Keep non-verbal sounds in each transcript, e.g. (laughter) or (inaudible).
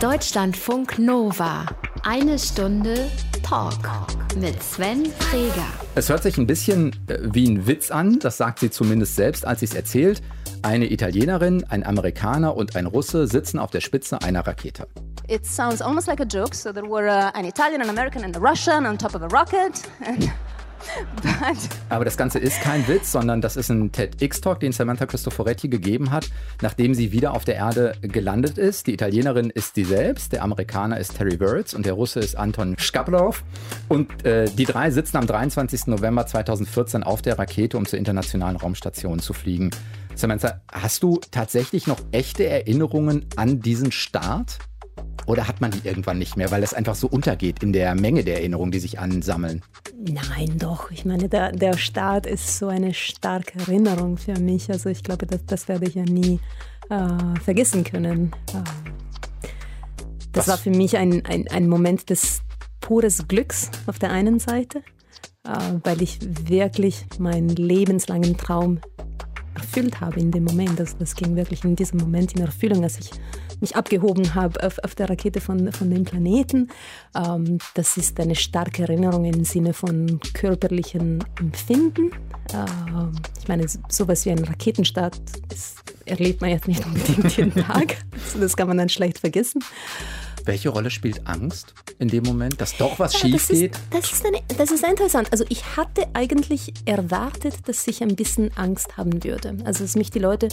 Deutschlandfunk Nova. Eine Stunde Talk mit Sven Freger. Es hört sich ein bisschen äh, wie ein Witz an, das sagt sie zumindest selbst, als sie es erzählt. Eine Italienerin, ein Amerikaner und ein Russe sitzen auf der Spitze einer Rakete. It sounds almost like a joke. So there were uh, an Italian, an American, and a Russian on top of a rocket. (laughs) And Aber das Ganze ist kein Witz, sondern das ist ein TEDx-Talk, den Samantha Cristoforetti gegeben hat, nachdem sie wieder auf der Erde gelandet ist. Die Italienerin ist sie selbst, der Amerikaner ist Terry Wirtz und der Russe ist Anton Shkaplerov. Und äh, die drei sitzen am 23. November 2014 auf der Rakete, um zur internationalen Raumstation zu fliegen. Samantha, hast du tatsächlich noch echte Erinnerungen an diesen Start? Oder hat man die irgendwann nicht mehr, weil es einfach so untergeht in der Menge der Erinnerungen, die sich ansammeln? Nein, doch. Ich meine, der, der Start ist so eine starke Erinnerung für mich. Also ich glaube, das, das werde ich ja nie äh, vergessen können. Äh, das Was? war für mich ein, ein, ein Moment des pures Glücks auf der einen Seite, äh, weil ich wirklich meinen lebenslangen Traum erfüllt habe in dem Moment. Das, das ging wirklich in diesem Moment in Erfüllung, als ich mich abgehoben habe auf, auf der Rakete von, von dem Planeten. Ähm, das ist eine starke Erinnerung im Sinne von körperlichen Empfinden. Ähm, ich meine, sowas wie ein Raketenstart das erlebt man jetzt nicht unbedingt jeden (laughs) Tag. Das kann man dann schlecht vergessen. Welche Rolle spielt Angst in dem Moment, dass doch was ja, schief das geht? das, ist eine, das ist interessant. Also ich hatte eigentlich erwartet, dass ich ein bisschen Angst haben würde. Also dass mich die Leute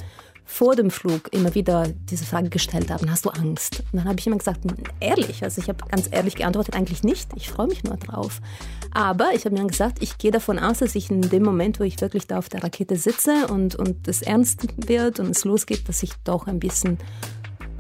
vor dem Flug immer wieder diese Frage gestellt haben, hast du Angst? Und dann habe ich immer gesagt, ehrlich, also ich habe ganz ehrlich geantwortet, eigentlich nicht, ich freue mich nur drauf. Aber ich habe mir dann gesagt, ich gehe davon aus, dass ich in dem Moment, wo ich wirklich da auf der Rakete sitze und, und es ernst wird und es losgeht, dass ich doch ein bisschen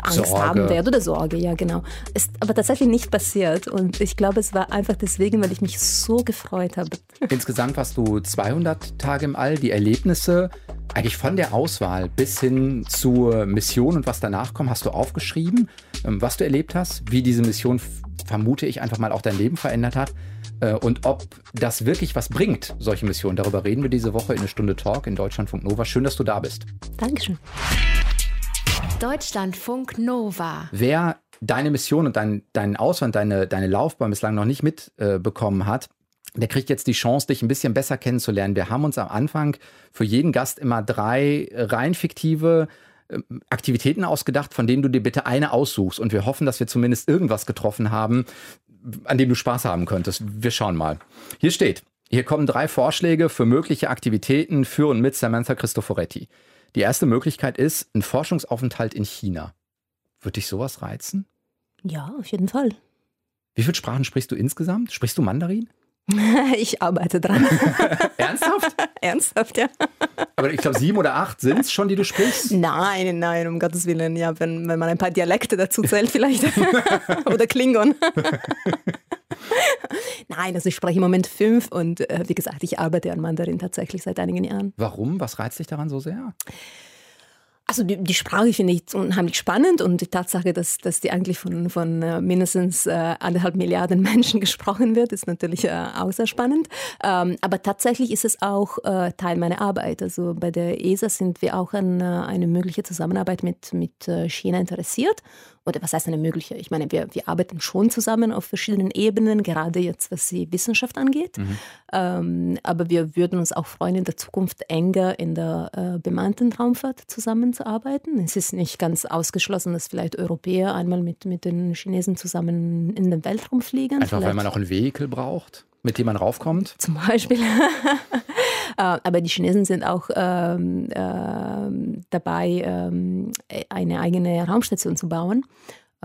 Angst Sorge. haben werde oder Sorge, ja genau. Ist aber tatsächlich nicht passiert und ich glaube, es war einfach deswegen, weil ich mich so gefreut habe. (laughs) Insgesamt warst du 200 Tage im All, die Erlebnisse eigentlich von der Auswahl bis hin zur Mission und was danach kommt, hast du aufgeschrieben, ähm, was du erlebt hast, wie diese Mission, vermute ich, einfach mal auch dein Leben verändert hat äh, und ob das wirklich was bringt, solche Missionen. Darüber reden wir diese Woche in eine Stunde Talk in Deutschlandfunk Nova. Schön, dass du da bist. Dankeschön. Deutschlandfunk Nova. Wer deine Mission und dein, deinen Auswand, deine, deine Laufbahn bislang noch nicht mitbekommen äh, hat, der kriegt jetzt die Chance, dich ein bisschen besser kennenzulernen. Wir haben uns am Anfang für jeden Gast immer drei rein fiktive äh, Aktivitäten ausgedacht, von denen du dir bitte eine aussuchst. Und wir hoffen, dass wir zumindest irgendwas getroffen haben, an dem du Spaß haben könntest. Wir schauen mal. Hier steht, hier kommen drei Vorschläge für mögliche Aktivitäten für und mit Samantha Cristoforetti. Die erste Möglichkeit ist ein Forschungsaufenthalt in China. Würde dich sowas reizen? Ja, auf jeden Fall. Wie viele Sprachen sprichst du insgesamt? Sprichst du Mandarin? (laughs) Ich arbeite dran. (laughs) Ernsthaft? (laughs) Ernsthaft, ja. Aber ich glaube, sieben oder acht sind es schon, die du sprichst? Nein, nein, um Gottes Willen. Ja, wenn, wenn man ein paar Dialekte dazu zählt, vielleicht. oder Klingon. Nein, also ich spreche im Moment fünf und äh, wie gesagt, ich arbeite an Mandarin tatsächlich seit einigen Jahren. Warum? Was reizt dich daran so sehr? Also die, die Sprache finde ich unheimlich spannend und die Tatsache, dass, dass die eigentlich von, von äh, mindestens äh, anderthalb Milliarden (laughs) Menschen gesprochen wird, ist natürlich äh, außer spannend. Ähm, aber tatsächlich ist es auch Teil meiner Arbeit. Also bei der ESA sind wir auch an eine mögliche Zusammenarbeit mit, mit China interessiert oder was heißt eine mögliche? Ich meine, wir, wir arbeiten schon zusammen auf verschiedenen Ebenen, gerade jetzt, was die Wissenschaft angeht. Mhm. Ähm, aber wir würden uns auch freuen, in der Zukunft enger in der bemannten Raumfahrt zusammenzuarbeiten. Es ist nicht ganz ausgeschlossen, dass vielleicht Europäer einmal mit, mit den Chinesen zusammen in den Weltraum fliegen. Einfach vielleicht. weil man auch ein Vehikel braucht? mit dem man raufkommt? Zum Beispiel. (laughs) Äh, aber die Chinesen sind auch ähm, äh, dabei, ähm, eine eigene Raumstation zu bauen.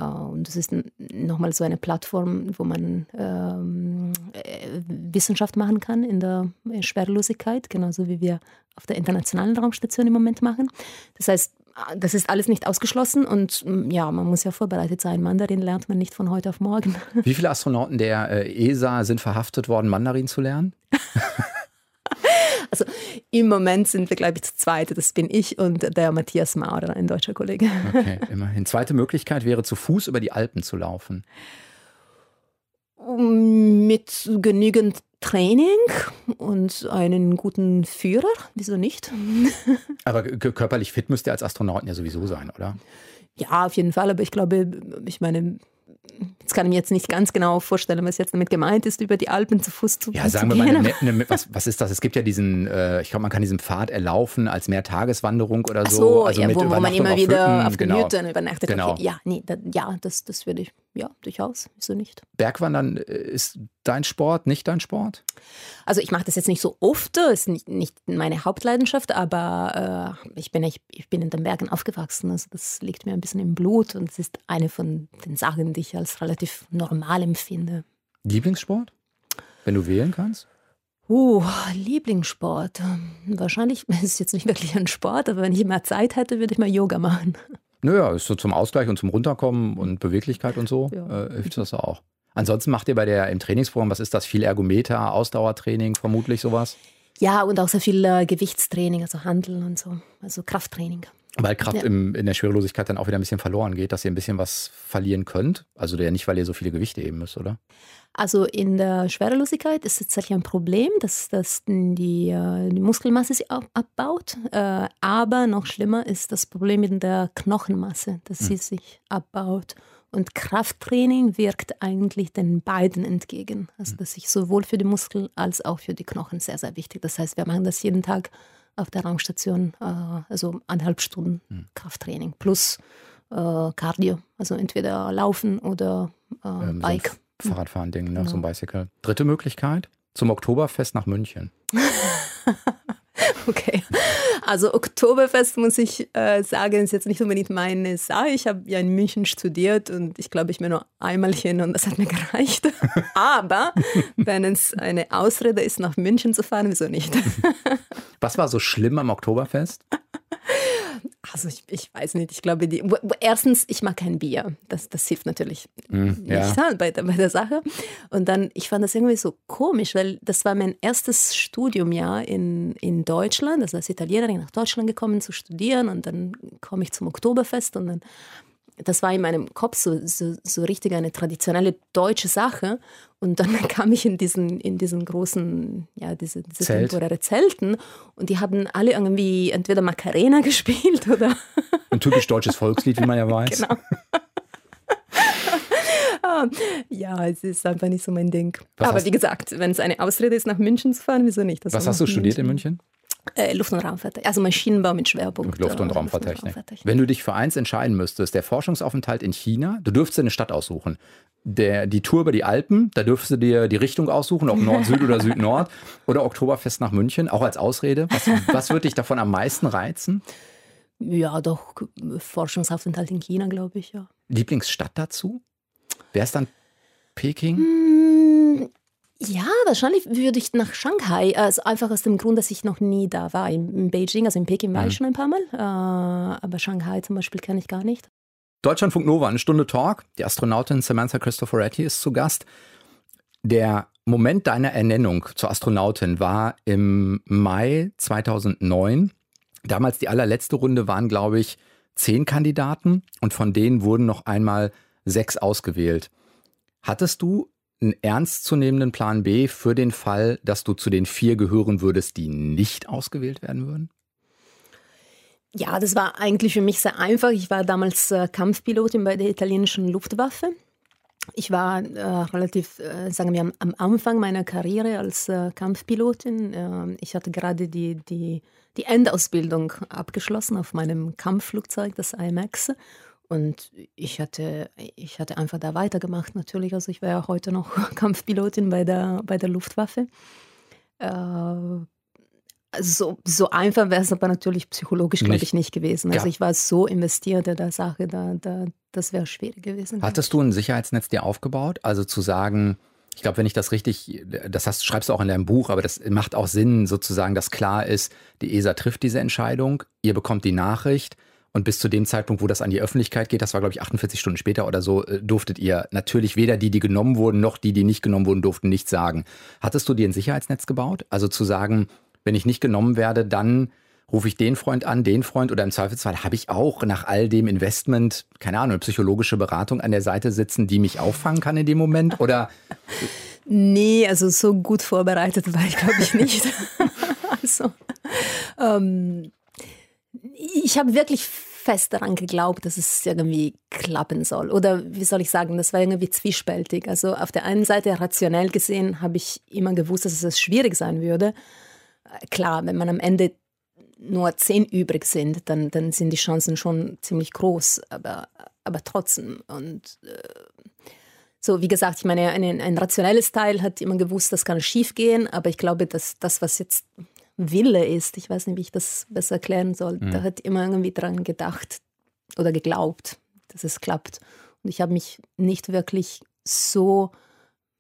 Uh, und das ist nochmal so eine Plattform, wo man ähm, äh, Wissenschaft machen kann in der Schwerelosigkeit, genauso wie wir auf der internationalen Raumstation im Moment machen. Das heißt, das ist alles nicht ausgeschlossen und mm, ja, man muss ja vorbereitet sein. Mandarin lernt man nicht von heute auf morgen. Wie viele Astronauten der äh, ESA sind verhaftet worden, Mandarin zu lernen? (laughs) also im Moment sind wir, glaube ich, zu zweit. Das bin ich und der Matthias Maurer, ein deutscher Kollege. Okay, (laughs) immerhin. Zweite Möglichkeit wäre, zu Fuß über die Alpen zu laufen. Mit genügend Training und einen guten Führer, wieso nicht? (laughs) Aber körperlich fit müsst ihr als Astronauten ja sowieso sein, oder? Ja, auf jeden Fall, aber ich glaube, ich meine, Jetzt kann ich mir jetzt nicht ganz genau vorstellen, was jetzt damit gemeint ist, über die Alpen zu Fuß zu, ja, sagen wir. Mal, eine, eine, was, was ist das? Es gibt ja diesen, äh, ich glaube, man kann diesen Pfad erlaufen als Mehrtageswanderung oder so. so also ja, wo, wo man immer wieder Hütten, auf den genau. Hütten übernachtet. Genau. Okay, ja, nee, da, ja, das, das würde ich, ja, durchaus, wieso nicht? Bergwandern äh, ist dein Sport, nicht dein Sport? Also ich mache das jetzt nicht so oft, ist nicht, nicht meine Hauptleidenschaft, aber äh, ich, bin, ich, ich bin in den Bergen aufgewachsen. Also das liegt mir ein bisschen im Blut und es ist eine von den Sachen, die ich als relativ normal empfinde. Lieblingssport? Wenn du wählen kannst? Uh, Lieblingssport. Wahrscheinlich (laughs) ist es jetzt nicht wirklich ein Sport, aber wenn ich mehr Zeit hätte, würde ich mal Yoga machen. Naja, ist so zum Ausgleich und zum Runterkommen und Beweglichkeit und so Ja. äh, hilft das auch. Ansonsten macht ihr bei der im Trainingsprogramm, was ist das? Viel Ergometer, Ausdauertraining, vermutlich sowas? Ja, und auch sehr viel äh, Gewichtstraining, also Handeln und so, also Krafttraining. Weil Kraft Ja. im, in der Schwerelosigkeit dann auch wieder ein bisschen verloren geht, dass ihr ein bisschen was verlieren könnt. Also ja nicht, weil ihr so viele Gewichte heben müsst, oder? Also in der Schwerelosigkeit ist es tatsächlich ein Problem, dass, dass die, äh, die Muskelmasse sich ab- abbaut. Äh, Aber noch schlimmer ist das Problem in der Knochenmasse, dass sie sich abbaut. Und Krafttraining wirkt eigentlich den beiden entgegen. Also das ist sowohl für die Muskeln als auch für die Knochen sehr, sehr wichtig. Das heißt, wir machen das jeden Tag auf der Raumstation, äh, also eineinhalb Stunden Krafttraining plus Cardio, also entweder Laufen oder äh, Ähm, Bike. F- Fahrradfahren-Ding, ne? so ein Genau. Bicycle. Dritte Möglichkeit, zum Oktoberfest nach München. (laughs) Okay. Also Oktoberfest, muss ich äh, sagen, ist jetzt nicht unbedingt meine Sache. Ich habe ja in München studiert und ich glaube, ich bin nur einmal hin und das hat mir (laughs) gereicht. Aber wenn es eine Ausrede ist, nach München zu fahren, wieso nicht? Was war so schlimm am Oktoberfest? (laughs) Also ich, ich weiß nicht, ich glaube, die, erstens, ich mag kein Bier. Das, das hilft natürlich ja. nicht ja. bei, der, bei der Sache. Und dann, ich fand das irgendwie so komisch, weil das war mein erstes Studiumjahr in, in Deutschland. Also als Italienerin nach Deutschland gekommen zu studieren und dann komme ich zum Oktoberfest und dann, das war in meinem Kopf so, so, so richtig eine traditionelle deutsche Sache. Und dann (laughs) kam ich in diesen, in diesen großen, ja, diese, diese Zelt. temporäre Zelten und die haben alle irgendwie entweder Macarena (laughs) gespielt oder Ein typisch deutsches Volkslied, wie man ja (laughs) weiß. Genau. Ah, ja, es ist einfach nicht so mein Ding. Was Aber wie gesagt, wenn es eine Ausrede ist, nach München zu fahren, wieso nicht? Das Was hast du studiert in München? Äh, Luft- und Raumfahrttechnik. Also Maschinenbau mit Schwerpunkt. Luft- und äh, Raumfahrttechnik. Raumfahrttechnik. Wenn du dich für eins entscheiden müsstest, der Forschungsaufenthalt in China, du dürftest dir eine Stadt aussuchen. Der, die Tour über die Alpen, da dürftest du dir die Richtung aussuchen, ob Nord, Süd oder Süd-Nord. (laughs) Oder Oktoberfest nach München, auch als Ausrede. Was, was würde dich davon am meisten reizen? Ja, doch, Forschungsaufenthalt in China, glaube ich, ja. Lieblingsstadt dazu? Wäre es dann Peking? Hm, Ja, wahrscheinlich würde ich nach Shanghai, also einfach aus dem Grund, dass ich noch nie da war. In, in Beijing, also in Peking war ich schon ein paar Mal, äh, aber Shanghai zum Beispiel kenne ich gar nicht. Deutschlandfunk Nova, eine Stunde Talk. Die Astronautin Samantha Cristoforetti ist zu Gast. Der Moment deiner Ernennung zur Astronautin war im Mai 2009. Damals die allerletzte Runde waren, glaube ich, zehn Kandidaten und von denen wurden noch einmal sechs ausgewählt. Hattest du einen ernstzunehmenden Plan B für den Fall, dass du zu den vier gehören würdest, die nicht ausgewählt werden würden? Ja, das war eigentlich für mich sehr einfach. Ich war damals äh, Kampfpilotin bei der italienischen Luftwaffe. Ich war äh, relativ, äh, sagen wir, am, Anfang meiner Karriere als äh, Kampfpilotin. Äh, ich hatte gerade die, die, die Endausbildung abgeschlossen auf meinem Kampfflugzeug, das IMAX. Und ich hatte, ich hatte einfach da weitergemacht natürlich. Also ich wäre ja heute noch (laughs) Kampfpilotin bei der, bei der Luftwaffe. Äh, so, so einfach wäre es aber natürlich psychologisch, glaube ich, nicht gewesen. Also Ja. ich war so investiert in der Sache, da, da, das wäre schwierig gewesen. Hattest du ein Sicherheitsnetz dir aufgebaut? Also zu sagen, ich glaube, wenn ich das richtig, das hast, schreibst du auch in deinem Buch, aber das macht auch Sinn, sozusagen, dass klar ist, die ESA trifft diese Entscheidung, ihr bekommt die Nachricht und bis zu dem Zeitpunkt, wo das an die Öffentlichkeit geht, das war, glaube ich, 48 Stunden später oder so, äh, durftet ihr natürlich weder die, die genommen wurden, noch die, die nicht genommen wurden, durften nichts sagen. Hattest du dir ein Sicherheitsnetz gebaut? Also zu sagen, wenn ich nicht genommen werde, dann rufe ich den Freund an, den Freund oder im Zweifelsfall habe ich auch nach all dem Investment, keine Ahnung, psychologische Beratung an der Seite sitzen, die mich auffangen kann in dem Moment? Oder (laughs) Nee, also so gut vorbereitet war ich, glaube ich, nicht. (laughs) also, ähm, ich habe wirklich fest daran geglaubt, dass es irgendwie klappen soll. Oder wie soll ich sagen, das war irgendwie zwiespältig. Also auf der einen Seite rationell gesehen habe ich immer gewusst, dass es schwierig sein würde. Klar, wenn man am Ende nur zehn übrig sind, dann, dann sind die Chancen schon ziemlich groß, aber, aber trotzdem. Und äh, so, wie gesagt, ich meine, ein, ein rationelles Teil hat immer gewusst, das kann schief gehen, aber ich glaube, dass das, was jetzt Wille ist, ich weiß nicht, wie ich das besser erklären soll, mhm. da hat immer irgendwie dran gedacht oder geglaubt, dass es klappt. Und ich habe mich nicht wirklich so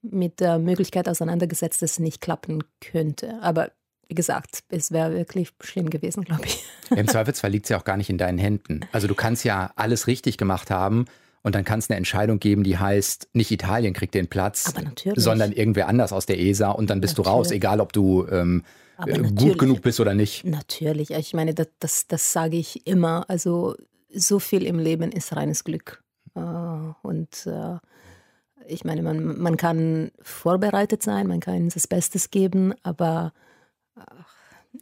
mit der Möglichkeit auseinandergesetzt, dass es nicht klappen könnte. Aber wie gesagt, es wäre wirklich schlimm gewesen, glaube ich. Im Zweifelsfall liegt es ja auch gar nicht in deinen Händen. Also du kannst ja alles richtig gemacht haben und dann kann es eine Entscheidung geben, die heißt, nicht Italien kriegt den Platz, sondern irgendwer anders aus der ESA und dann bist natürlich. du raus, egal ob du ähm, äh, gut genug bist oder nicht. Natürlich, ich meine, das, das, das sage ich immer. Also so viel im Leben ist reines Glück. Äh, und äh, ich meine, man, man kann vorbereitet sein, man kann das Bestes geben, aber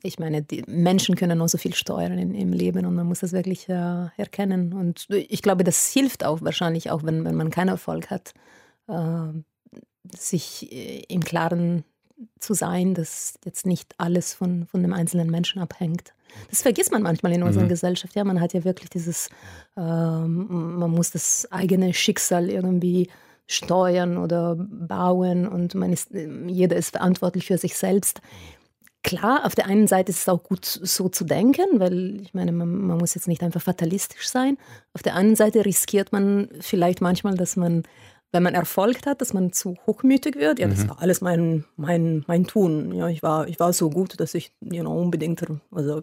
ich meine, die Menschen können nur so viel steuern in, im Leben und man muss das wirklich äh, erkennen. Und ich glaube, das hilft auch wahrscheinlich, auch wenn, wenn man keinen Erfolg hat, äh, sich äh, im Klaren zu sein, dass jetzt nicht alles von, von dem einzelnen Menschen abhängt. Das vergisst man manchmal in unserer mhm. Gesellschaft. Ja, man hat ja wirklich dieses, ähm, man muss das eigene Schicksal irgendwie steuern oder bauen und man ist, jeder ist verantwortlich für sich selbst. Klar, auf der einen Seite ist es auch gut so zu denken, weil ich meine, man, man, muss jetzt nicht einfach fatalistisch sein. Auf der anderen Seite riskiert man vielleicht manchmal, dass man, wenn man Erfolg hat, dass man zu hochmütig wird. Ja, das mhm. war alles mein, mein, mein Tun. Ja, ich war, ich war so gut, dass ich you know, unbedingt, also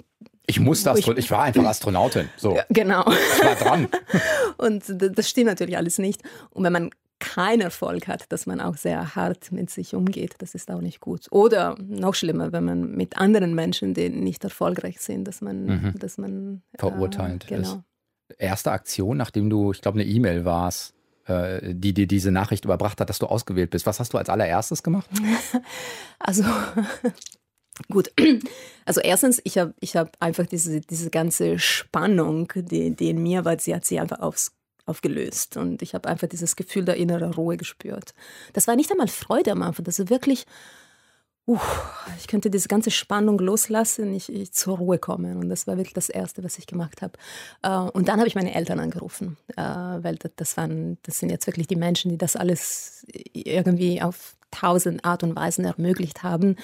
ich musste Astronaut, ich war einfach Astronautin. (laughs) So. Ja, genau. Ich war dran. (laughs) Und das stimmt natürlich alles nicht. Und wenn man keinen Erfolg hat, dass man auch sehr hart mit sich umgeht. Das ist auch nicht gut. Oder noch schlimmer, wenn man mit anderen Menschen, die nicht erfolgreich sind, dass man, mhm. dass man verurteilt äh, genau. ist. Erste Aktion, nachdem du, ich glaube, eine E-Mail warst, äh, die dir diese Nachricht überbracht hat, dass du ausgewählt bist. Was hast du als allererstes gemacht? (laughs) also (laughs) Gut, (clears throat) also erstens, ich habe ich hab einfach diese, diese ganze Spannung, die, die in mir war, sie hat sie einfach aufs aufgelöst. Und ich habe einfach dieses Gefühl der inneren Ruhe gespürt. Das war nicht einmal Freude am Anfang, das ist wirklich, uh, ich könnte diese ganze Spannung loslassen, ich, ich zur Ruhe kommen. Und das war wirklich das Erste, was ich gemacht habe. Äh, und dann habe ich meine Eltern angerufen, äh, weil das, waren, das sind jetzt wirklich die Menschen, die das alles irgendwie auf tausend Art und Weisen ermöglicht haben,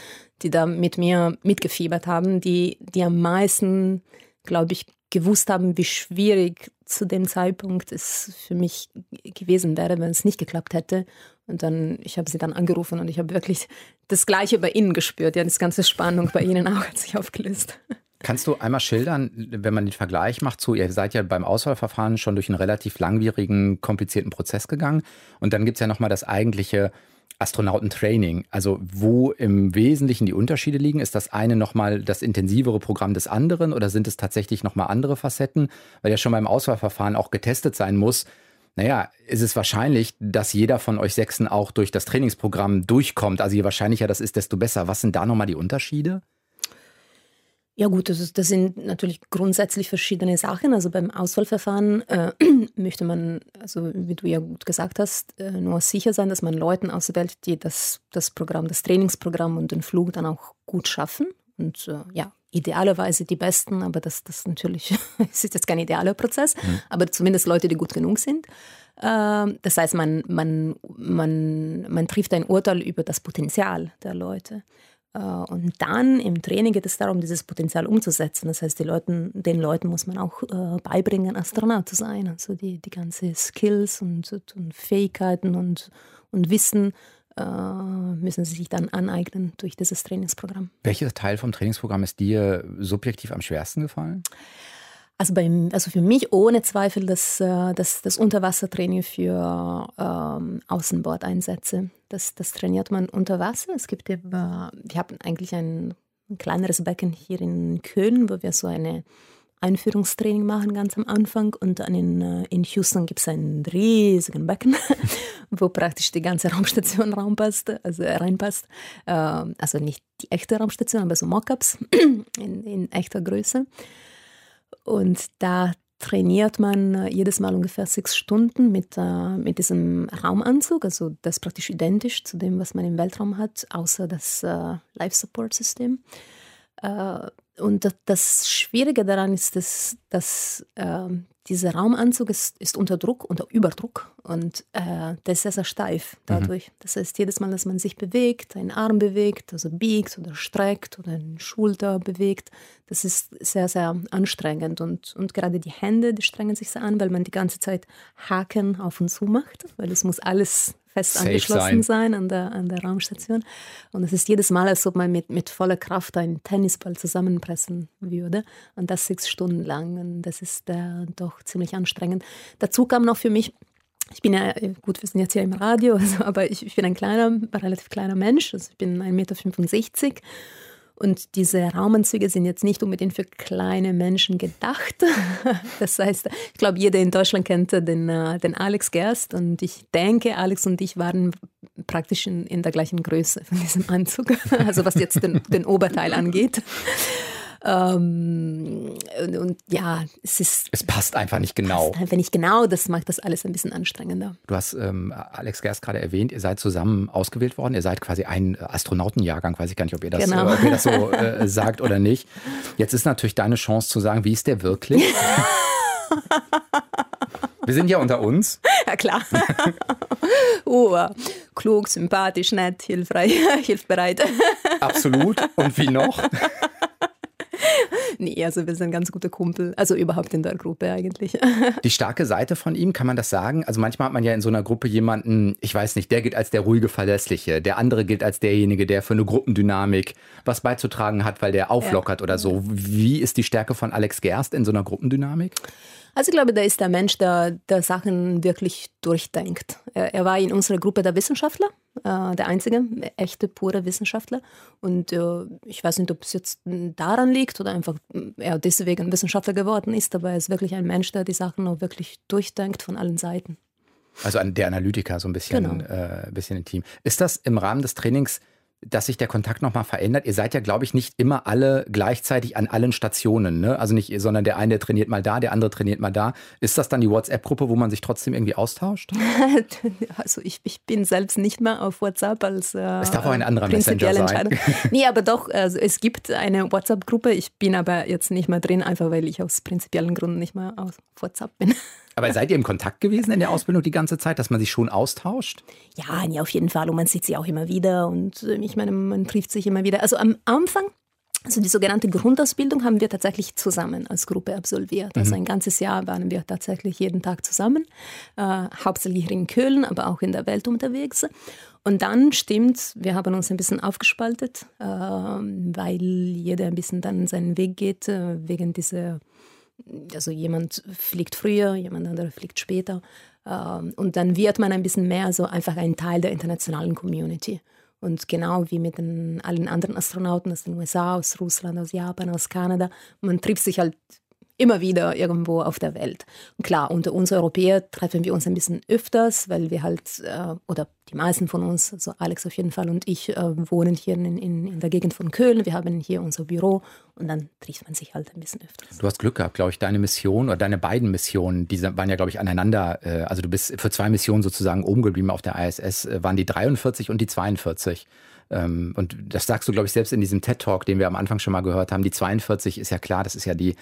die da mit mir mitgefiebert haben, die, die am meisten, glaube ich, gewusst haben, wie schwierig zu dem Zeitpunkt es für mich gewesen wäre, wenn es nicht geklappt hätte. Und dann, ich habe sie dann angerufen und ich habe wirklich das Gleiche bei ihnen gespürt. Ja, das ganze Spannung bei ihnen auch hat sich aufgelöst. Kannst du einmal schildern, wenn man den Vergleich macht zu, ihr seid ja beim Auswahlverfahren schon durch einen relativ langwierigen, komplizierten Prozess gegangen und dann gibt es ja nochmal das eigentliche Astronautentraining. Also wo im Wesentlichen die Unterschiede liegen? Ist das eine nochmal das intensivere Programm des anderen oder sind es tatsächlich nochmal andere Facetten? Weil ja schon beim Auswahlverfahren auch getestet sein muss. Naja, ist es wahrscheinlich, dass jeder von euch Sechsen auch durch das Trainingsprogramm durchkommt. Also je wahrscheinlicher das ist, desto besser. Was sind da nochmal die Unterschiede? Ja gut, das, ist, das, sind natürlich grundsätzlich verschiedene Sachen. Also beim Auswahlverfahren äh, (clears throat) möchte man, also wie du ja gut gesagt hast, äh, nur sicher sein, dass man Leuten auswählt, die das, das Programm, das Trainingsprogramm und den Flug dann auch gut schaffen. Und äh, ja, idealerweise die Besten, aber das, das natürlich es (laughs) ist jetzt kein idealer Prozess, mhm. aber zumindest Leute, die gut genug sind. Ähm, das heißt, man, man, man, man trifft ein Urteil über das Potenzial der Leute. Äh, und dann im Training geht es darum, dieses Potenzial umzusetzen. Das heißt, Leuten, den Leuten muss man auch äh, beibringen, Astronaut zu sein. Also die, die ganzen Skills und, und Fähigkeiten und, und Wissen müssen sie sich dann aneignen durch dieses Trainingsprogramm. Welcher Teil vom Trainingsprogramm ist dir subjektiv am schwersten gefallen? Also, beim, also für mich ohne Zweifel das, äh, das, das Unterwassertraining für ähm, Außenbordeinsätze. Das, das trainiert man unter Wasser. Es gibt eben, wir haben eigentlich ein, ein kleineres Becken hier in Köln, wo wir so eine Einführungstraining machen ganz am Anfang und dann in, äh, in Houston gibt es einen riesigen Becken, (laughs) wo praktisch die ganze Raumstation reinpasst, also reinpasst. Ähm, also nicht die echte Raumstation, aber so Mockups (clears throat) in, in echter Größe. Und da trainiert man äh, jedes Mal ungefähr sechs Stunden mit, äh, mit diesem Raumanzug. Also das ist praktisch identisch zu dem, was man im Weltraum hat, außer das Life-Support-System. Äh, und das Schwierige daran ist, dass, dass äh, dieser Raumanzug ist, ist, unter Druck, unter Überdruck und äh, der ist sehr, sehr steif dadurch. Mhm. Das heißt, jedes Mal, dass man sich bewegt, einen Arm bewegt, also biegt oder streckt oder eine Schulter bewegt, das ist sehr, sehr anstrengend. Und, und gerade die Hände, die strengen sich sehr an, weil man die ganze Zeit Haken auf und zu macht, weil es muss alles fest Safe angeschlossen sein. sein, an, der, an der Raumstation. Und es ist jedes Mal, als ob man mit, mit voller Kraft einen Tennisball zusammenpressen würde. Und das sechs Stunden lang. Und das ist äh, doch ziemlich anstrengend. Dazu kam noch für mich, ich bin ja, gut, wir sind jetzt hier im Radio, (laughs) also, aber ich, ich bin ein kleiner, relativ kleiner Mensch. Also ich bin 1,65 Meter. Und diese Raumanzüge sind jetzt nicht unbedingt für kleine Menschen gedacht. (laughs) Das heißt, ich glaube, jeder in Deutschland kennt den, äh, den Alex Gerst und ich denke, Alex und ich waren praktisch in, in der gleichen Größe von diesem Anzug, (laughs) also was jetzt den, den Oberteil angeht. Ähm, und, und, ja, es ist. Es passt einfach nicht genau. Passt einfach nicht genau. Das macht das alles ein bisschen anstrengender. Du hast ähm, Alex Gerst gerade erwähnt, ihr seid zusammen ausgewählt worden. Ihr seid quasi ein Astronautenjahrgang. Weiß ich gar nicht, ob ihr das, genau. äh, ob ihr das so äh, sagt oder nicht. Jetzt ist natürlich deine Chance zu sagen, wie ist der wirklich? (laughs) Wir sind ja unter uns. Ja, klar. oh, (laughs) klug, sympathisch, nett, hilfreich, (laughs) hilfbereit. Absolut. Und wie noch? (laughs) nee, also wir sind ganz gute Kumpel. Also überhaupt in der Gruppe eigentlich. (laughs) Die starke Seite von ihm, kann man das sagen? Also manchmal hat man ja in so einer Gruppe jemanden, ich weiß nicht, der gilt als der ruhige, verlässliche. Der andere gilt als derjenige, der für eine Gruppendynamik was beizutragen hat, weil der auflockert ja. oder so. Wie ist die Stärke von Alex Gerst in so einer Gruppendynamik? Also ich glaube, da ist der Mensch, der, der Sachen wirklich durchdenkt. Er, er war in unserer Gruppe der Wissenschaftler, äh, der einzige echte, pure Wissenschaftler. Und äh, ich weiß nicht, ob es jetzt daran liegt oder einfach er deswegen Wissenschaftler geworden ist, aber er ist wirklich ein Mensch, der die Sachen auch wirklich durchdenkt von allen Seiten. Also der Analytiker so ein bisschen, genau. äh, bisschen intim. Ist das im Rahmen des Trainings dass sich der Kontakt nochmal verändert. Ihr seid ja, glaube ich, nicht immer alle gleichzeitig an allen Stationen, ne? Also nicht, sondern der eine trainiert mal da, der andere trainiert mal da. Ist das dann die WhatsApp-Gruppe, wo man sich trotzdem irgendwie austauscht? (laughs) also ich, ich bin selbst nicht mehr auf WhatsApp als äh, Es darf auch ein anderer Messenger sein. (laughs) nee, aber doch, also es gibt eine WhatsApp-Gruppe. Ich bin aber jetzt nicht mehr drin, einfach weil ich aus prinzipiellen Gründen nicht mehr auf WhatsApp bin. Aber seid ihr im Kontakt gewesen in der Ausbildung die ganze Zeit, dass man sich schon austauscht? Ja, nee, auf jeden Fall. Und man sieht sie auch immer wieder. Und äh, ich meine, man trifft sich immer wieder. Also am Anfang also die sogenannte Grundausbildung haben wir tatsächlich zusammen als Gruppe absolviert. Also mhm. ein ganzes Jahr waren wir tatsächlich jeden Tag zusammen, äh, hauptsächlich in Köln, aber auch in der Welt unterwegs. Und dann stimmt, wir haben uns ein bisschen aufgespaltet, äh, weil jeder ein bisschen dann seinen Weg geht, äh, wegen dieser also jemand fliegt früher, jemand anderer fliegt später. Ähm, und dann wird man ein bisschen mehr so einfach ein Teil der internationalen Community. Und genau wie mit den, allen anderen Astronauten aus den USA, aus Russland, aus Japan, aus Kanada, man trifft sich halt immer wieder irgendwo auf der Welt. Und klar, unter uns Europäer treffen wir uns ein bisschen öfters, weil wir halt, äh, oder die meisten von uns, also Alex auf jeden Fall und ich, äh, wohnen hier in, in, in, der Gegend von Köln. Wir haben hier unser Büro und dann trifft man sich halt ein bisschen öfters. Du hast Glück gehabt, glaube ich, deine Mission oder deine beiden Missionen, die waren ja, glaube ich, aneinander. Äh, also du bist für zwei Missionen sozusagen oben geblieben auf der ISS, äh, waren die 43 und die 42. Ähm, und das sagst du, glaube ich, selbst in diesem TED-Talk, den wir am Anfang schon mal gehört haben. Die 42 ist ja klar, das ist ja die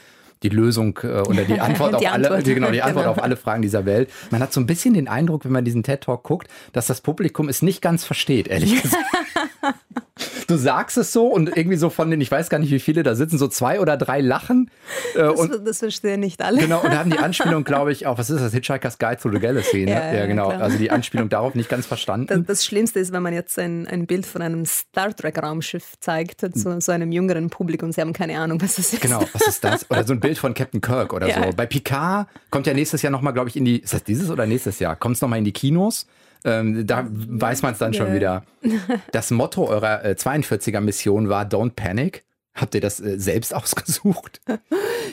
die Lösung äh, oder die (laughs) Antwort die auf Antwort. alle, genau, die (laughs) Antwort genau. auf alle Fragen dieser Welt. Man hat so ein bisschen den Eindruck, wenn man diesen TED Talk guckt, dass das Publikum es nicht ganz versteht, ehrlich (laughs) gesagt. (laughs) du sagst es so und irgendwie so von den, ich weiß gar nicht, wie viele da sitzen, so zwei oder drei lachen. Äh, das, und, das verstehen nicht alle. Genau, und haben die Anspielung, glaube ich, auch, was ist das, Hitchhiker's Guide to the Galaxy, ne? Ja, ja, genau. Klar. Also die Anspielung darauf nicht ganz verstanden. Das, das, Schlimmste ist, wenn man jetzt ein, ein Bild von einem Star Trek-Raumschiff zeigt, zu so einem jüngeren Publikum, sie haben keine Ahnung, was das ist. Genau, was ist das? Oder so ein Bild von Captain Kirk oder ja. so. Bei Picard kommt ja nächstes Jahr nochmal, glaube ich, in die, ist das dieses oder nächstes Jahr? Kommt es nochmal in die Kinos? Ähm, da weiß man es dann schon wieder. (laughs) Das Motto eurer äh, 42er Mission war Don't Panic. Habt ihr das äh, selbst (laughs) ausgesucht?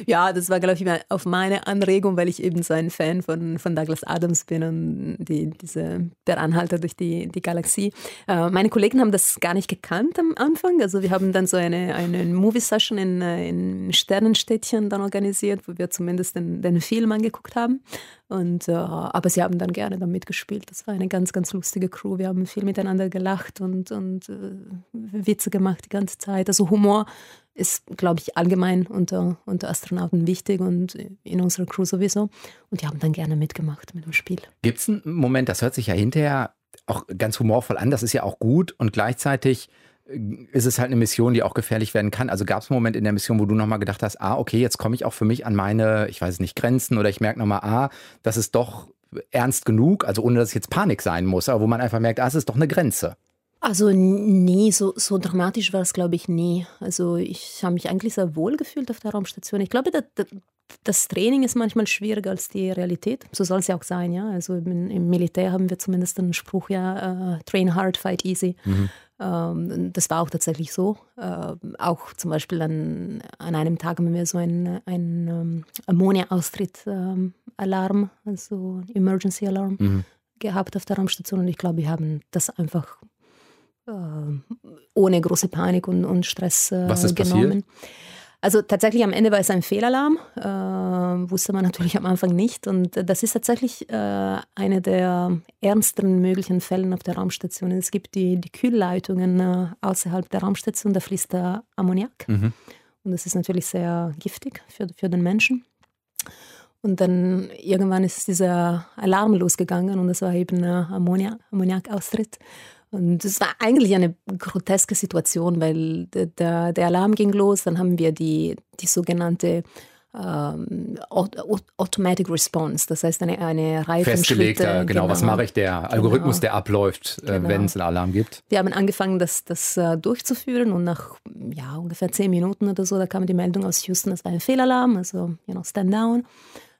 ja, das war, glaube ich, auf meine Anregung, weil ich eben so ein Fan von, von Douglas Adams bin und die, diese, der Anhalter durch die, die Galaxie. Äh, meine Kollegen haben das gar nicht gekannt am Anfang. Also wir haben dann so eine, eine Movie-Session in, äh, in Sternenstädtchen dann organisiert, wo wir zumindest den, den Film angeguckt haben. Und, äh, aber sie haben dann gerne da mitgespielt. Das war eine ganz, ganz lustige Crew. Wir haben viel miteinander gelacht und, und äh, Witze gemacht die ganze Zeit. Also Humor ist, glaube ich, allgemein unter, unter Astronauten wichtig und in unserer Crew sowieso. Und die haben dann gerne mitgemacht mit dem Spiel. Gibt es einen Moment, das hört sich ja hinterher auch ganz humorvoll an, das ist ja auch gut und gleichzeitig ist es halt eine Mission, die auch gefährlich werden kann. Also gab es einen Moment in der Mission, wo du nochmal gedacht hast, ah, okay, jetzt komme ich auch für mich an meine, ich weiß nicht, Grenzen oder ich merke nochmal, ah, das ist doch ernst genug, also ohne dass es jetzt Panik sein muss, aber wo man einfach merkt, ah, es ist doch eine Grenze. Also nee, so, so dramatisch war es, glaube ich, nie. Also ich habe mich eigentlich sehr wohl gefühlt auf der Raumstation. Ich glaube, das, das Training ist manchmal schwieriger als die Realität. So soll es ja auch sein, ja. Also im, im, Militär haben wir zumindest den Spruch, ja, uh, train hard, fight easy. Mhm. Ähm, das war auch tatsächlich so. Äh, auch zum Beispiel an, an einem Tag haben wir so einen ein, ähm, Ammonia-Austritt-Alarm, ähm, also Emergency Alarm, mhm. gehabt auf der Raumstation. Und ich glaube, wir haben das einfach ohne große Panik und, und Stress äh, Was ist genommen. Passiert? Also tatsächlich am Ende war es ein Fehlalarm, äh, wusste man natürlich am Anfang nicht. Und das ist tatsächlich äh, einer der ernsten möglichen Fälle auf der Raumstation. Es gibt die, die Kühlleitungen äh, außerhalb der Raumstation, da fließt der Ammoniak. Mhm. Und das ist natürlich sehr giftig für, für den Menschen. Und dann irgendwann ist dieser Alarm losgegangen und das war eben Ammoniak, Ammoniakaustritt. Und es war eigentlich eine groteske Situation, weil der, der Alarm ging los, dann haben wir die, die sogenannte ähm, Automatic Response, das heißt eine, eine Reihe von Schritten. Genau, genau, was mache ich, der Algorithmus, genau. der abläuft, äh, genau. wenn es einen Alarm gibt. Wir haben angefangen, das, das uh, durchzuführen und nach ja, ungefähr zehn Minuten oder so, da kam die Meldung aus Houston, das war ein Fehlalarm, also you know, stand down.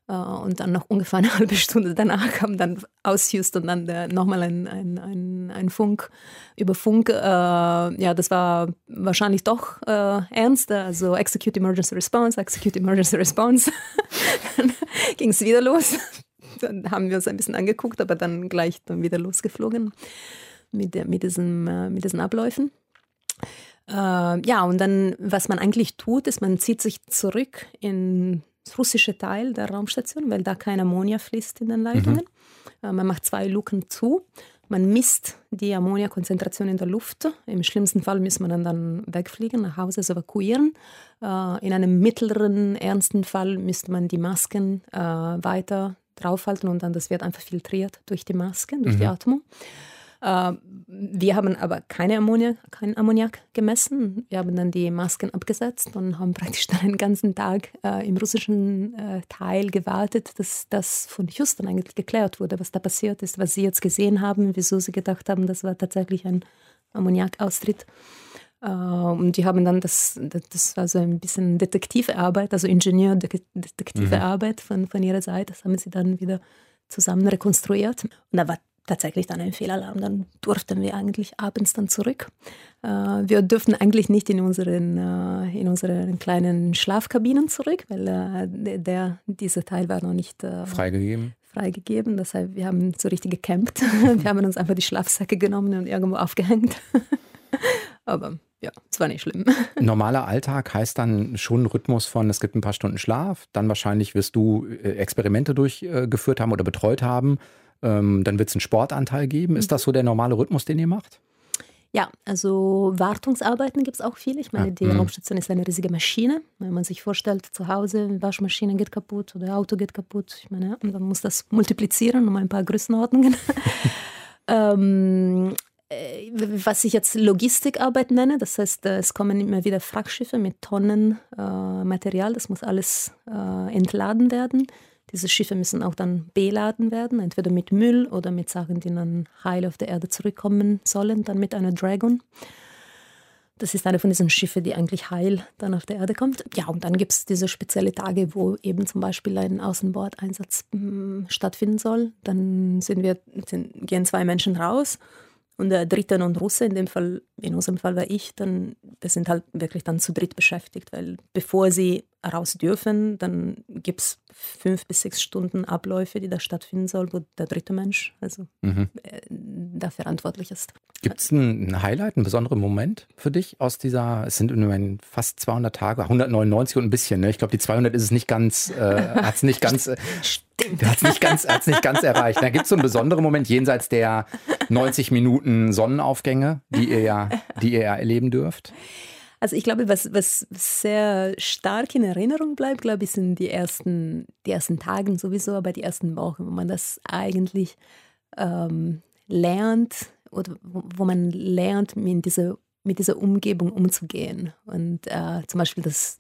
Äh, und dann noch ungefähr eine (laughs) halbe Stunde danach kam dann aus Houston dann nochmal ein, ein, ein, ein, Funk über Funk. Äh, ja, das war wahrscheinlich doch äh, ernster. Also Execute Emergency Response, Execute Emergency Response. (laughs) dann ging es wieder los. (laughs) Dann haben wir uns ein bisschen angeguckt, aber dann gleich dann wieder losgeflogen mit, der, mit, diesen, äh, mit diesen Abläufen. Äh, ja, und dann, was man eigentlich tut, ist, man zieht sich zurück in russische Teil der Raumstation, weil da kein Ammonia fließt in den Leitungen. Mhm. Äh, man macht zwei Luken zu. Man misst die Ammoniakonzentration in der Luft. Im schlimmsten Fall muss man dann wegfliegen, nach Hause also evakuieren. Äh, in einem mittleren, ernsten Fall müsste man die Masken äh, weiter draufhalten und dann das wird einfach filtriert durch die Masken, durch mhm. die Atmung. Äh, wir haben aber keine Ammoniak, keinen Ammoniak gemessen. Wir haben dann die Masken abgesetzt und haben praktisch dann einen ganzen Tag äh, im russischen äh, Teil gewartet, dass das von Houston eigentlich geklärt wurde, was da passiert ist, was sie jetzt gesehen haben, wieso sie gedacht haben, das war tatsächlich ein Ammoniakaustritt. Uh, und die haben dann das, das war so ein bisschen detektive Arbeit, also Ingenieur-detektive mhm. Arbeit von, von ihrer Seite. Das haben sie dann wieder zusammen rekonstruiert. Und da war tatsächlich dann ein Fehlalarm. Dann durften wir eigentlich abends dann zurück. Äh, wir dürften eigentlich nicht in unseren, äh, in unseren kleinen Schlafkabinen zurück, weil äh, der, dieser Teil war noch nicht freigegeben. freigegeben. Das heißt, wir haben so richtig gecampt. (laughs) wir haben uns einfach die Schlafsäcke genommen und irgendwo aufgehängt. (laughs) Aber ja, es war nicht schlimm. (laughs) Normaler Alltag heißt dann schon Rhythmus von, es gibt ein paar Stunden Schlaf, dann wahrscheinlich wirst du Experimente durchgeführt haben oder betreut haben ähm, dann wird es einen Sportanteil geben. Ist das so der normale Rhythmus, den ihr macht? Ja, also Wartungsarbeiten gibt es auch viele. Ich meine, die mhm. Raumstation ist eine riesige Maschine. Wenn man sich vorstellt, zu Hause, Waschmaschine geht kaputt oder Auto geht kaputt, ich meine, man muss das multiplizieren um ein paar Größenordnungen. (laughs) ähm, äh, was ich jetzt Logistikarbeit nenne, das heißt, äh, es kommen immer wieder Frachtschiffe mit Tonnen äh, Material, das muss alles äh, entladen werden. Diese Schiffe müssen auch dann beladen werden, entweder mit Müll oder mit Sachen, die dann heil auf der Erde zurückkommen sollen, dann mit einer Dragon. Das ist eine von diesen Schiffen, die eigentlich heil dann auf der Erde kommt. Ja, und dann gibt es diese spezielle Tage, wo eben zum Beispiel ein Außenbordeinsatz hm, stattfinden soll. Dann sind wir, sind, gehen zwei Menschen raus Und der dritte Non-Russe, in dem Fall, in unserem Fall war ich, dann, das sind halt wirklich dann zu dritt beschäftigt, weil bevor sie raus dürfen, dann gibt es fünf bis sechs Stunden Abläufe, die da stattfinden sollen, wo der dritte Mensch also mhm. Äh, da verantwortlich ist. Gibt es ein Highlight, einen besonderen Moment für dich aus dieser, es sind immerhin fast 200 Tage, 199 und ein bisschen, ne? ich glaube die 200 ist es nicht ganz, äh, hat es nicht ganz, äh, hat es nicht ganz, hat's nicht ganz erreicht. Da gibt es so einen besonderen Moment jenseits der 90 Minuten Sonnenaufgänge, die ihr ja, die ihr ja erleben dürft? Also ich glaube, was, was sehr stark in Erinnerung bleibt, glaube ich, sind die ersten, die ersten Tage sowieso, aber die ersten Wochen, wo man das eigentlich ähm, lernt oder wo, wo, man lernt, mit dieser, mit dieser Umgebung umzugehen. Und äh, zum Beispiel das,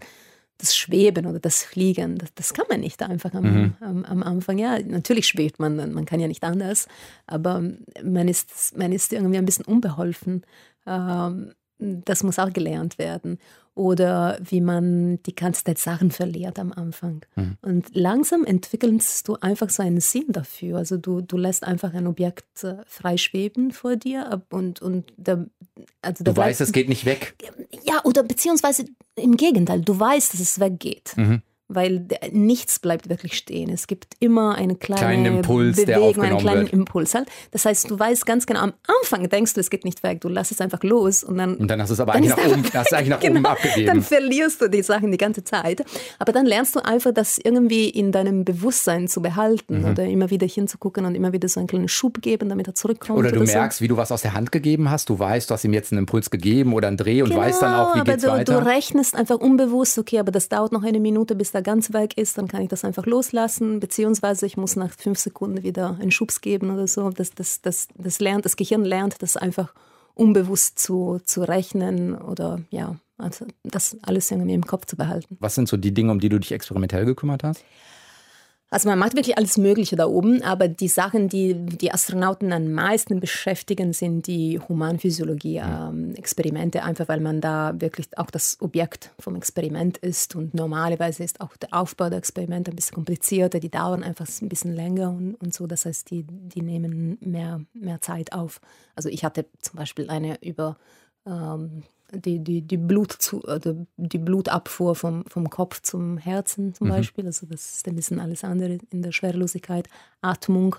das Schweben oder das Fliegen, das, das kann man nicht einfach am, mhm. am, am, Anfang. Ja, natürlich schwebt man, man kann ja nicht anders, aber man ist, man ist irgendwie ein bisschen unbeholfen. Ähm, das muss auch gelernt werden. Oder wie man die ganze Zeit Sachen verliert am Anfang. Mhm. Und langsam entwickelst du einfach so einen Sinn dafür. Also du, du lässt einfach ein Objekt äh, freischweben vor dir und, und der, also Du weißt, es geht nicht weg. Ja, oder beziehungsweise im Gegenteil, du weißt, dass es weggeht. Mhm weil nichts bleibt wirklich stehen. Es gibt immer eine kleine Kleinen Impuls, Bewegung, einen kleinen wird. Impuls halt. Das heißt, du weißt ganz genau, am Anfang denkst du, es geht nicht weg, du lässt es einfach los und dann. Und dann hast du es aber eigentlich nach, oben, hast eigentlich nach genau, oben abgegeben. Dann verlierst du die Sachen die ganze Zeit. Aber dann lernst du einfach, das irgendwie in deinem Bewusstsein zu behalten mhm. oder immer wieder hinzugucken und immer wieder so einen kleinen Schub geben, damit er zurückkommt. Oder du oder merkst, so. wie du was aus der Hand gegeben hast. Du weißt, du hast ihm jetzt einen Impuls gegeben oder einen Dreh und genau, weißt dann auch, wie geht's du, weiter. Du rechnest einfach unbewusst, okay, aber das dauert noch eine Minute, bis er ganz weg ist dann kann ich das einfach loslassen, beziehungsweise ich muss nach fünf Sekunden wieder einen Schubs geben oder so. Das, das, das, das lernt, das Gehirn lernt das einfach unbewusst zu, zu rechnen oder ja, also das alles irgendwie im Kopf zu behalten. Was sind so die Dinge, um die du dich experimentell gekümmert hast? Also man macht wirklich alles Mögliche da oben, aber die Sachen, die die Astronauten am meisten beschäftigen, sind die Humanphysiologie-Experimente, ähm, einfach weil man da wirklich auch das Objekt vom Experiment ist und normalerweise ist auch der Aufbau der Experimente ein bisschen komplizierter, die dauern einfach ein bisschen länger und, und so, das heißt, die, die nehmen mehr, mehr Zeit auf. Also ich hatte zum Beispiel eine über ähm, die, die, die, Blutzu also die Blutabfuhr vom, vom Kopf zum Herzen zum mhm. Beispiel. Also das ist ein bisschen alles andere in der Schwerelosigkeit. Atmung,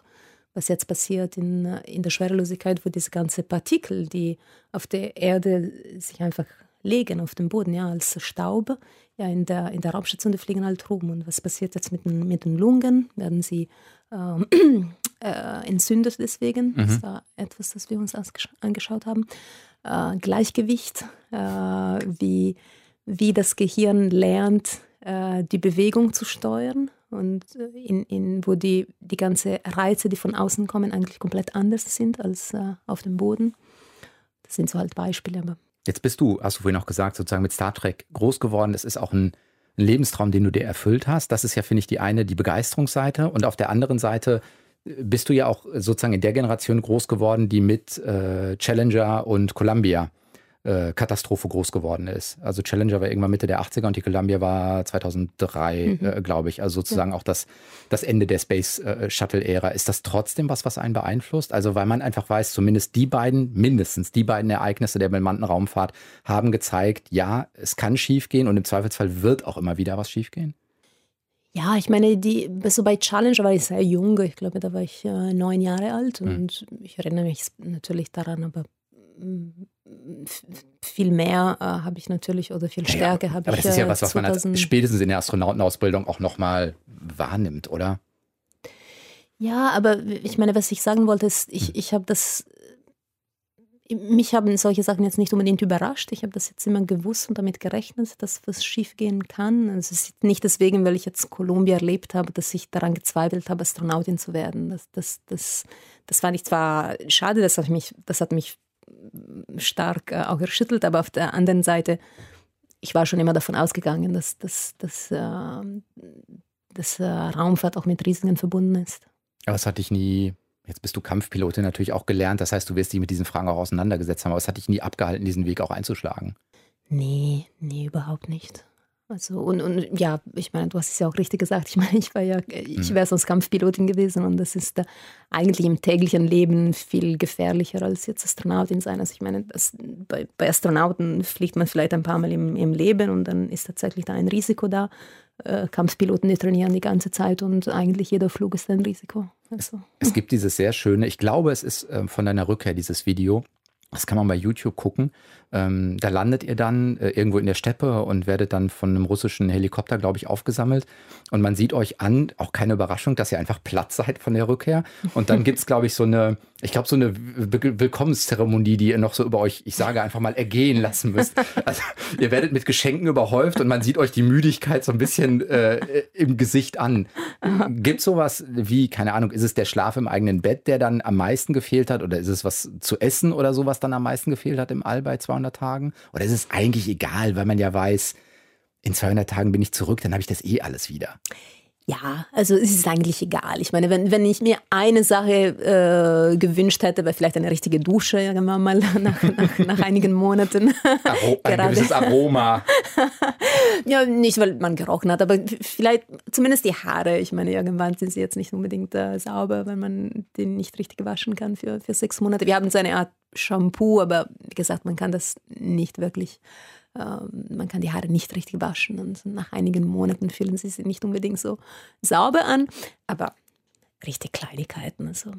was jetzt passiert in, in der Schwerelosigkeit, wo diese ganzen Partikel, die auf der Erde sich einfach legen auf dem Boden, ja, als Staub, ja, in der, in der Raumstation, die fliegen halt rum. Und was passiert jetzt mit den, mit den Lungen? Werden sie ähm, (clears throat) äh, entzündet deswegen? Mhm. Das war etwas, das wir uns angeschaut haben äh, Gleichgewicht, äh, wie, wie das Gehirn lernt, äh, die Bewegung zu steuern und äh, in, in, wo die, die ganze Reize, die von außen kommen, eigentlich komplett anders sind als äh, auf dem Boden. Das sind so halt Beispiele. Aber Jetzt bist du, hast du vorhin auch gesagt, sozusagen mit Star Trek groß geworden. Das ist auch ein, ein Lebenstraum, den du dir erfüllt hast. Das ist ja, finde ich, die eine, die Begeisterungsseite. Und auf der anderen Seite bist du ja auch sozusagen in der Generation groß geworden, die mit äh, Challenger und Columbia äh, Katastrophe groß geworden ist. Also Challenger war irgendwann Mitte der 80er und die Columbia war 2003, mhm. äh, glaube ich. Also sozusagen ja. auch das, das Ende der Space äh, Shuttle-Ära. Ist das trotzdem was, was einen beeinflusst? Also weil man einfach weiß, zumindest die beiden, mindestens die beiden Ereignisse der bemannten Raumfahrt haben gezeigt, ja, es kann schiefgehen und im Zweifelsfall wird auch immer wieder was schiefgehen. Ja, ich meine, die, so bei Challenger war ich sehr jung. Ich glaube, da war ich äh, neun Jahre alt mhm. und ich erinnere mich natürlich daran, aber mm, viel mehr äh, habe ich natürlich oder viel stärker ja, habe ich. Aber das ist ja was, was man als spätestens in der Astronautenausbildung auch nochmal wahrnimmt, oder? Ja, aber ich meine, was ich sagen wollte, ist, ich, hm. ich habe das mich haben solche Sachen jetzt nicht unbedingt überrascht. Ich habe das jetzt immer gewusst und damit gerechnet, dass was schiefgehen kann. Also es ist nicht deswegen, weil ich jetzt Kolumbien erlebt habe, dass ich daran gezweifelt habe, Astronautin zu werden. Das, das, das, das war nicht zwar schade, das hat mich, das hat mich stark äh, auch erschüttelt, aber auf der anderen Seite, ich war schon immer davon ausgegangen, dass, dass, dass, äh, dass äh, Raumfahrt auch mit Risiken verbunden ist. Aber es hat dich nie Jetzt bist du Kampfpilotin natürlich auch gelernt. Das heißt, du wirst dich mit diesen Fragen auch auseinandergesetzt haben. Aber es hat dich nie abgehalten, diesen Weg auch einzuschlagen. Nee, nee, überhaupt nicht. Also und, und ja, ich meine, du hast es ja auch richtig gesagt. Ich meine, ich war ja, ich mhm. wäre sonst Kampfpilotin gewesen und das ist eigentlich im täglichen Leben viel gefährlicher als jetzt Astronautin sein. Also ich meine, das, bei, bei, Astronauten fliegt man vielleicht ein paar Mal im, im Leben und dann ist tatsächlich da ein Risiko da. Äh, Kampfpiloten, die trainieren die ganze Zeit und eigentlich jeder Flug ist ein Risiko. Es, es, gibt dieses sehr schöne, ich glaube, es ist äh, von deiner Rückkehr dieses Video, das kann man bei YouTube gucken. Ähm, da landet ihr dann äh, irgendwo in der Steppe und werdet dann von einem russischen Helikopter, glaube ich, aufgesammelt. Und man sieht euch an, auch keine Überraschung, dass ihr einfach platt seid von der Rückkehr. Und dann (laughs) gibt es, glaube ich, so eine, ich glaube, so eine Willkommenszeremonie, die ihr noch so über euch, ich sage einfach mal, ergehen lassen müsst. (laughs) Also ihr werdet mit Geschenken überhäuft und man sieht euch die Müdigkeit so ein bisschen äh, im Gesicht an. Gibt es sowas wie, keine Ahnung, ist es der Schlaf im eigenen Bett, der dann am meisten gefehlt hat? Oder ist es was zu essen oder sowas dann am meisten gefehlt hat im All bei 200? 200 Tagen? Oder ist es eigentlich egal, weil man ja weiß, in 200 Tagen bin ich zurück, dann habe ich das eh alles wieder? Ja, also es ist eigentlich egal. Ich meine, wenn, wenn ich mir eine Sache äh, gewünscht hätte, wäre vielleicht eine richtige Dusche irgendwann mal (laughs) nach, nach, nach einigen Monaten. Aro ein gewisses Aroma. (laughs) ja, nicht, weil man gerochen hat, aber vielleicht zumindest die Haare. Ich meine, irgendwann sind sie jetzt nicht unbedingt äh, sauber, wenn man den nicht richtig waschen kann für, für sechs Monate. Wir haben so eine Art Shampoo, aber wie gesagt, man kann das nicht wirklich ähm, man kann die Haare nicht richtig waschen und nach einigen Monaten fühlen sie sich nicht unbedingt so sauber an, aber richtig Kleinigkeiten. Also.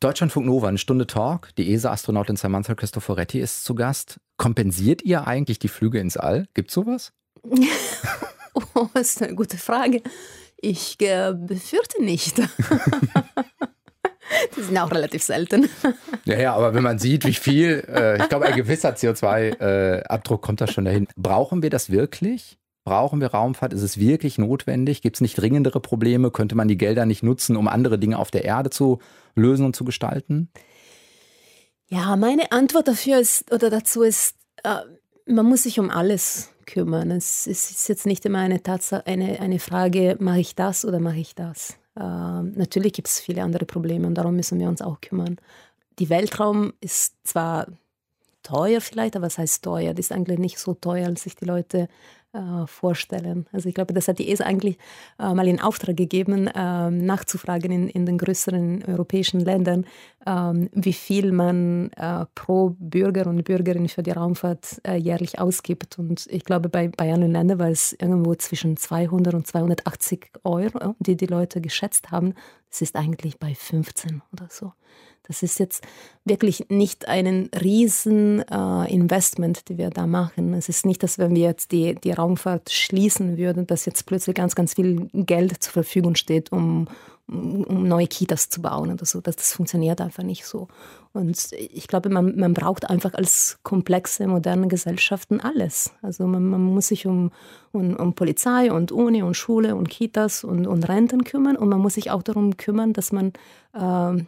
Deutschlandfunk Nova, eine Stunde Talk. Die ESA-Astronautin Samantha Cristoforetti ist zu Gast. Kompensiert ihr eigentlich die Flüge ins All? Gibt es sowas? (laughs) oh, das ist eine gute Frage. Ich äh, befürchte nicht. (laughs) (laughs) Die sind auch relativ selten. (laughs) Ja, ja, aber wenn man sieht, wie viel, äh, ich glaube, ein gewisser CO2-Abdruck äh, kommt da schon dahin. Brauchen wir das wirklich? Brauchen wir Raumfahrt? Ist es wirklich notwendig? Gibt es nicht dringendere Probleme? Könnte man die Gelder nicht nutzen, um andere Dinge auf der Erde zu lösen und zu gestalten? Ja, meine Antwort dafür ist oder dazu ist, äh, man muss sich um alles kümmern. Es ist jetzt nicht immer eine, Tatsache, eine, eine Frage, mache ich das oder mache ich das? Ähm, natürlich gibt es viele andere Probleme und darum müssen wir uns auch kümmern. Die Weltraum ist zwar teuer vielleicht, aber was heißt teuer? Das ist eigentlich nicht so teuer, als sich die Leute äh, vorstellen. Also ich glaube, das hat die ESA eigentlich äh, mal in Auftrag gegeben, äh, nachzufragen in, in den größeren europäischen Ländern, wie viel man äh, pro Bürger und Bürgerin für die Raumfahrt äh, jährlich ausgibt. Und ich glaube, bei, bei allen Ländern war es irgendwo zwischen 200 und 280 Euro, die die Leute geschätzt haben. Das ist eigentlich bei 15 oder so. Das ist jetzt wirklich nicht ein Rieseninvestment, äh, die wir da machen. Es ist nicht, dass wenn wir jetzt die, die Raumfahrt schließen würden, dass jetzt plötzlich ganz, ganz viel Geld zur Verfügung steht, um, um neue Kitas zu bauen oder so. Das, das funktioniert einfach nicht so. Und ich glaube, man, man braucht einfach als komplexe, moderne Gesellschaften alles. Also man, man muss sich um, um, um, Polizei und Uni und Schule und Kitas und, und Renten kümmern und man muss sich auch darum kümmern, dass man äh,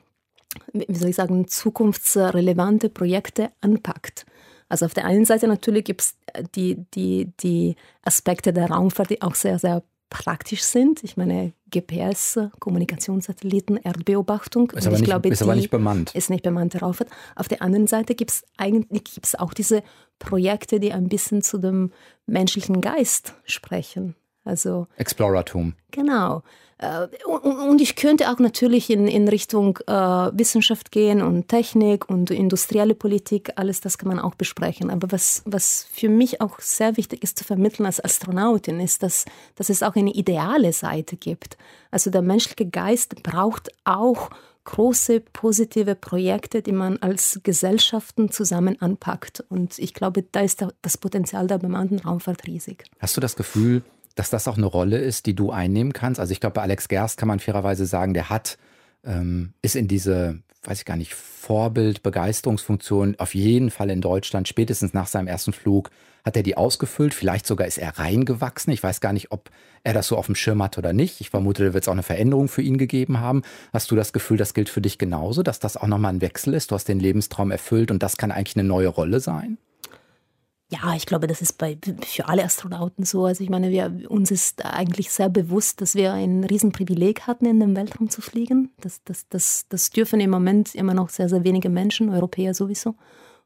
wie soll ich sagen, zukunftsrelevante Projekte anpackt. Also auf der einen Seite natürlich gibt es die, die, die Aspekte der Raumfahrt, die auch sehr, sehr praktisch sind. Ich meine, GPS, Kommunikationssatelliten, Erdbeobachtung. Ist, aber nicht, glaube, ist aber nicht bemannt. Ist nicht bemannt Raumfahrt. Auf der anderen Seite gibt es eigentlich gibt's auch diese Projekte, die ein bisschen zu dem menschlichen Geist sprechen. Also Exploratum. Genau. Äh, und ich könnte auch natürlich in, in Richtung äh, Wissenschaft gehen und Technik und industrielle Politik, alles das kann man auch besprechen. Aber was, was für mich auch sehr wichtig ist zu vermitteln als Astronautin, ist, dass, dass es auch eine ideale Seite gibt. Also der menschliche Geist braucht auch große positive Projekte, die man als Gesellschaften zusammen anpackt. Und ich glaube, da ist das Potenzial der bemannten Raumfahrt riesig. Hast du das Gefühl, dass das auch eine Rolle ist, die du einnehmen kannst. Also ich glaube, bei Alex Gerst kann man fairerweise sagen, der hat, ähm, ist in diese, weiß ich gar nicht, Vorbild, Begeisterungsfunktion auf jeden Fall in Deutschland, spätestens nach seinem ersten Flug, hat er die ausgefüllt. Vielleicht sogar ist er reingewachsen. Ich weiß gar nicht, ob er das so auf dem Schirm hat oder nicht. Ich vermute, da wird es auch eine Veränderung für ihn gegeben haben. Hast du das Gefühl, das gilt für dich genauso, dass das auch nochmal ein Wechsel ist? Du hast den Lebenstraum erfüllt und das kann eigentlich eine neue Rolle sein? Ja, ich glaube, das ist bei, für alle Astronauten so. Also ich meine, wir, uns ist eigentlich sehr bewusst, dass wir ein Riesenprivileg hatten, in den Weltraum zu fliegen. Das, das, das, das dürfen im Moment immer noch sehr, sehr wenige Menschen, Europäer sowieso.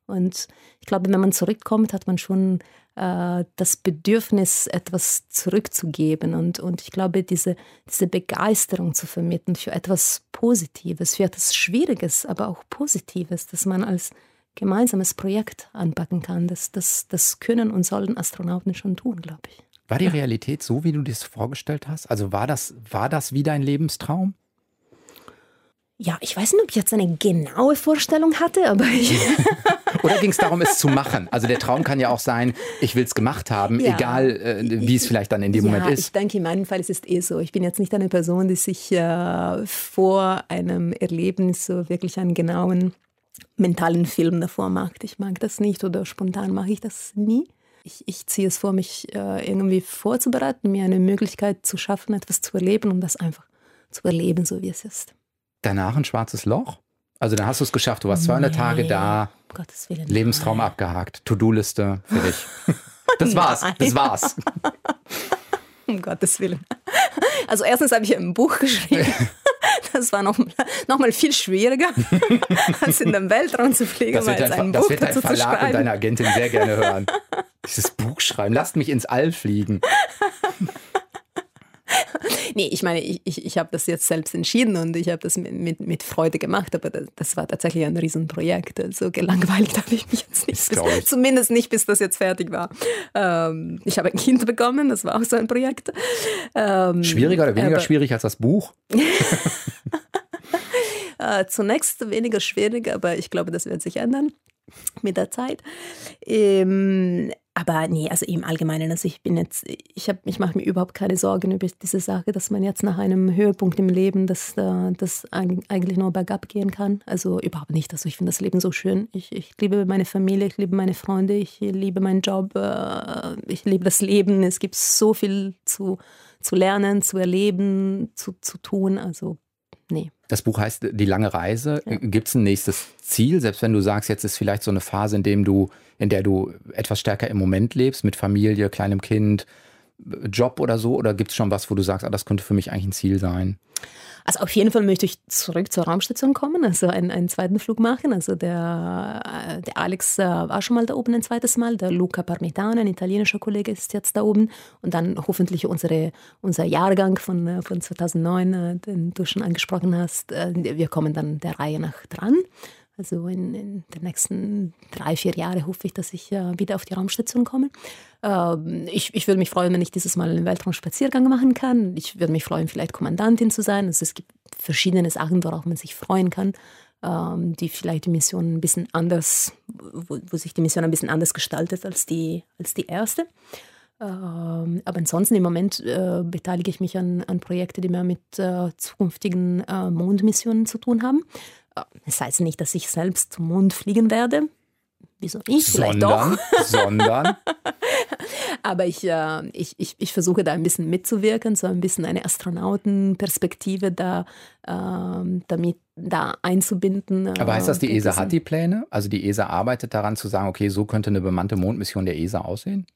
Und ich glaube, wenn man zurückkommt, hat man schon äh, das Bedürfnis, etwas zurückzugeben. Und, und ich glaube, diese, diese Begeisterung zu vermitteln für etwas Positives, für etwas Schwieriges, aber auch Positives, dass man als gemeinsames Projekt anpacken kann. Das, das, das können und sollen Astronauten schon tun, glaube ich. War die Realität so, wie du dir das vorgestellt hast? Also war das, war das wie dein Lebenstraum? Ja, ich weiß nicht, ob ich jetzt eine genaue Vorstellung hatte, aber (laughs) ich. Oder ging es darum, es zu machen? Also der Traum kann ja auch sein, ich will es gemacht haben, ja. egal äh, wie es vielleicht dann in dem ja, Moment ist. Ich denke, in meinem Fall ist es eh so. Ich bin jetzt nicht eine Person, die sich äh, vor einem Erlebnis so wirklich einen genauen mentalen Film davor macht. Ich mag das nicht oder spontan mache ich das nie. Ich, ich ziehe es vor, mich äh, irgendwie vorzubereiten, mir eine Möglichkeit zu schaffen, etwas zu erleben und das einfach zu erleben, so wie es ist danach ein schwarzes Loch? Also dann hast du es geschafft, du warst 200 nee, Tage da, Willen, Lebenstraum nein. abgehakt, To-Do-Liste für dich. (laughs) Das war's, das war's. (laughs) um Gottes Willen. Also erstens habe ich ein Buch geschrieben. (laughs) (laughs) Das war noch, noch mal viel schwieriger, (laughs) als in den Weltraum zu fliegen. Das wird dein, das wird dein Verlag und deine Agentin sehr gerne hören. Dieses Buch schreiben, lasst mich ins All fliegen. (laughs) nee, ich meine, ich, ich, ich habe das jetzt selbst entschieden und ich habe das mit, mit, mit, Freude gemacht, aber das, das, war tatsächlich ein Riesenprojekt. Also gelangweilt habe ich mich jetzt nicht. Bis, zumindest nicht, bis das jetzt fertig war. Ähm, ich habe ein Kind bekommen, das war auch so ein Projekt. Ähm, Schwieriger oder weniger schwierig als das Buch? (laughs) äh, zunächst weniger schwierig, aber ich glaube, das wird sich ändern mit der Zeit. Ähm, aber nee, also im Allgemeinen, also ich bin jetzt, ich habe, ich mache mir überhaupt keine Sorgen über diese Sache, dass man jetzt nach einem Höhepunkt im Leben, dass das eigentlich nur bergab gehen kann. Also überhaupt nicht. Also ich finde das Leben so schön. Ich, ich liebe meine Familie, ich liebe meine Freunde, ich liebe meinen Job, äh, ich liebe das Leben. Es gibt so viel zu, zu lernen, zu erleben, zu, zu tun. Also nee. Das Buch heißt Die lange Reise. Ja. Gibt es ein nächstes Ziel? Selbst wenn du sagst, jetzt ist vielleicht so eine Phase, in dem du, in der du etwas stärker im Moment lebst, mit Familie, kleinem Kind, Job oder so? Oder gibt es schon was, wo du sagst, ah, das könnte für mich eigentlich ein Ziel sein? Also auf jeden Fall möchte ich zurück zur Raumstation kommen, also einen, einen zweiten Flug machen. Also der, äh, der Alex äh, war schon mal da oben ein zweites Mal, der Luca Parmitano, ein italienischer Kollege, ist jetzt da oben. Und dann hoffentlich unsere, unser Jahrgang von, äh, von 2009, den du schon angesprochen hast. Wir kommen dann der Reihe nach dran. Also in, in, den nächsten drei, vier Jahren hoffe ich, dass ich äh, wieder auf die Raumstation komme. Ähm, ich, ich würde mich freuen, wenn ich dieses Mal einen Weltraumspaziergang machen kann. Ich würde mich freuen, vielleicht Kommandantin zu sein. Also es gibt verschiedene Sachen, worauf man sich freuen kann, ähm, die vielleicht die Mission ein bisschen anders, wo, wo, sich die Mission ein bisschen anders gestaltet als die, als die erste. Ähm, aber ansonsten im Moment äh, beteilige ich mich an, an Projekten, die mehr mit äh, zukünftigen äh, Mondmissionen zu tun haben. Das heißt nicht, dass ich selbst zum Mond fliegen werde. Wieso nicht? Vielleicht sondern, doch. sondern. (laughs) Aber ich, äh, ich, ich, ich versuche da ein bisschen mitzuwirken, so ein bisschen eine Astronautenperspektive da, äh, damit da einzubinden. Aber heißt das, die ESA hat die Pläne? Also die ESA arbeitet daran zu sagen, okay, so könnte eine bemannte Mondmission der ESA aussehen?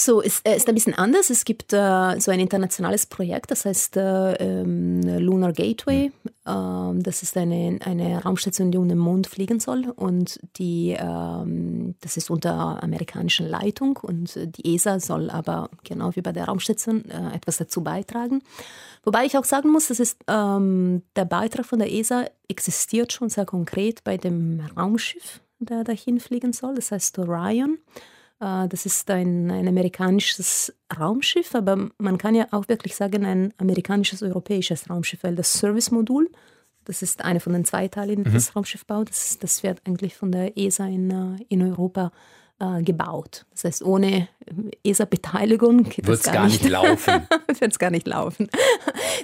So, es äh, ist ein bisschen anders. Es gibt äh, so ein internationales Projekt, das heißt äh, ähm, Lunar Gateway. Ähm, das ist eine, eine Raumstation, die um den Mond fliegen soll. Und die, ähm, das ist unter amerikanischer Leitung. Und die ESA soll aber, genau wie bei der Raumstation, äh, etwas dazu beitragen. Wobei ich auch sagen muss, dass es, ähm, der Beitrag von der ESA existiert schon sehr konkret bei dem Raumschiff, der dahin fliegen soll. Das heißt Orion. Äh, das ist ein, ein amerikanisches Raumschiff, aber man kann ja auch wirklich sagen, ein amerikanisches europäisches Raumschiff, weil das Service-Modul, das ist eine von den zwei Teilen mhm. des Raumschiffbaus, das, das wird eigentlich von der ESA in, äh, in Europa äh, gebaut. Das heißt, ohne ESA-Beteiligung wird es gar, gar, nicht laufen. (laughs) wird es gar nicht laufen.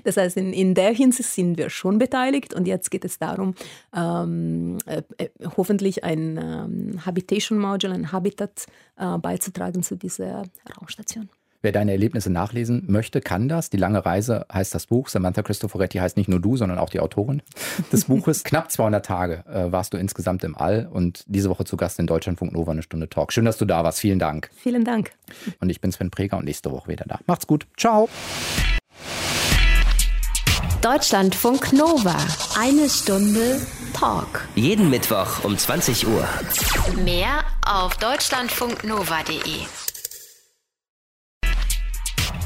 Das heißt, in, in der Hinsicht sind wir schon beteiligt und jetzt geht es darum, ähm, äh, äh hoffentlich ein ähm, Habitation Module, ein Habitat äh, beizutragen zu dieser Raumstation. Wer deine Erlebnisse nachlesen möchte, kann das. Die lange Reise heißt das Buch. Samantha Cristoforetti heißt nicht nur du, sondern auch die Autorin (laughs) des Buches. Knapp 200 Tage äh, warst du insgesamt im All und diese Woche zu Gast in Deutschlandfunk Nova eine Stunde Talk. Schön, dass du da warst. Vielen Dank. Vielen Dank. Und ich bin Sven Preger und nächste Woche wieder da. Macht's gut. Ciao. Deutschlandfunk Nova. Eine Stunde Talk. Jeden Mittwoch um 20 Uhr. Mehr auf deutschlandfunknova.de.